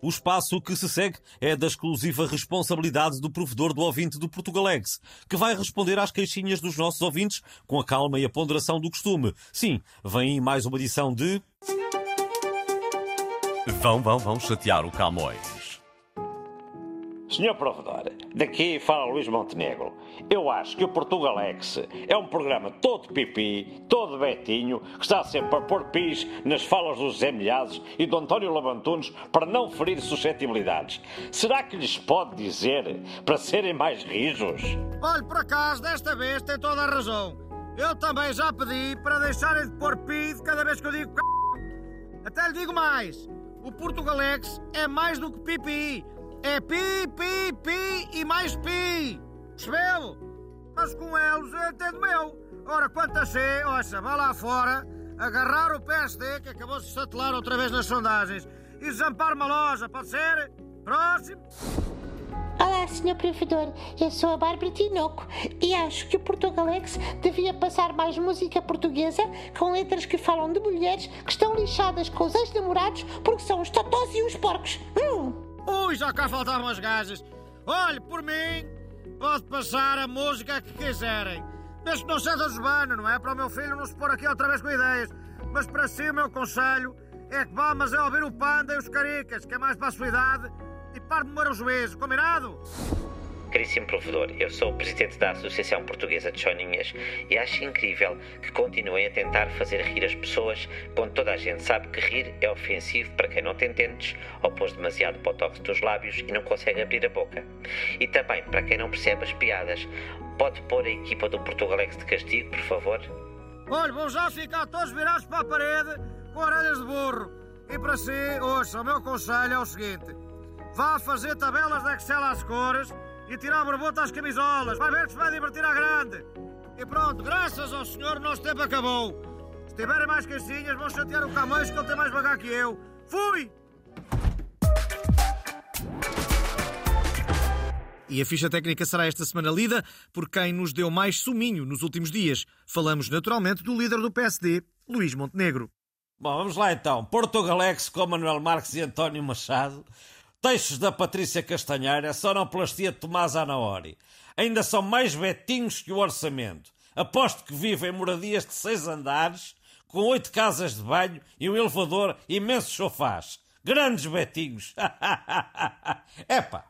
O espaço que se segue é da exclusiva responsabilidade do provedor do ouvinte do Portugalex, que vai responder às queixinhas dos nossos ouvintes com a calma e a ponderação do costume. Sim, vem aí mais uma edição de. Vão, vão, vão chatear o Camões. Senhor Provedor, daqui fala Luís Montenegro. Eu acho que o Portugalex é um programa todo pipi, todo betinho, que está sempre a pôr pis nas falas dos Zé Milhazes e do António Labantunes para não ferir suscetibilidades. Será que lhes pode dizer para serem mais rijos? Olhe, por acaso, desta vez tem toda a razão. Eu também já pedi para deixarem de pôr pi de cada vez que eu digo c... Até lhe digo mais. O Portugalex é mais do que pipi. É pi, pi, pi e mais pi. Percebeu? Mas com eles eu entendo meu. Ora, quanto a ser, ouça, vá lá fora, agarrar o PSD, que acabou de se satelar outra vez nas sondagens, e zampar uma loja, pode ser? Próximo. Olá, Sr. Provedor. Eu sou a Bárbara Tinoco e acho que o Portugalex devia passar mais música portuguesa com letras que falam de mulheres que estão lixadas com os ex-namorados porque são os totós e os porcos. Hum. Ui, já cá faltavam as gajas. Olhe, por mim, pode passar a música que quiserem. Desde que não seja Joana, não é? Para o meu filho não se pôr aqui outra vez com ideias. Mas para si o meu conselho é que vá, mas é ouvir o Panda e os Caricas, que é mais para a sua idade, e pare de moer o juízo, combinado? Caríssimo provedor, eu sou o presidente da Associação Portuguesa de Choninhas e acho incrível que continuem a tentar fazer rir as pessoas quando toda a gente sabe que rir é ofensivo para quem não tem dentes ou pôs demasiado botox nos lábios e não consegue abrir a boca. E também para quem não percebe as piadas, pode pôr a equipa do Portugalex de castigo, por favor? Olha, vão já ficar todos virados para a parede com orelhas de burro. E para si, ouça, o meu conselho é o seguinte: vá fazer tabelas de Excel às cores e tirar a borbota às camisolas. Vai ver que se vai divertir à grande. E pronto, graças ao senhor, o nosso tempo acabou. Se tiverem mais caixinhas, vão chatear o Camões, que ele tem mais vagar que eu. Fui! E a ficha técnica será esta semana lida por quem nos deu mais suminho nos últimos dias. Falamos naturalmente do líder do PSD, Luís Montenegro. Bom, vamos lá então. Portugalex com Manuel Marques e António Machado. Textos da Patrícia Castanheira, sonoplastia de Tomás Anaori. Ainda são mais betinhos que o orçamento. Aposto que vivem em moradias de seis andares, com oito casas de banho e um elevador imensos sofás. Grandes betinhos. Epá,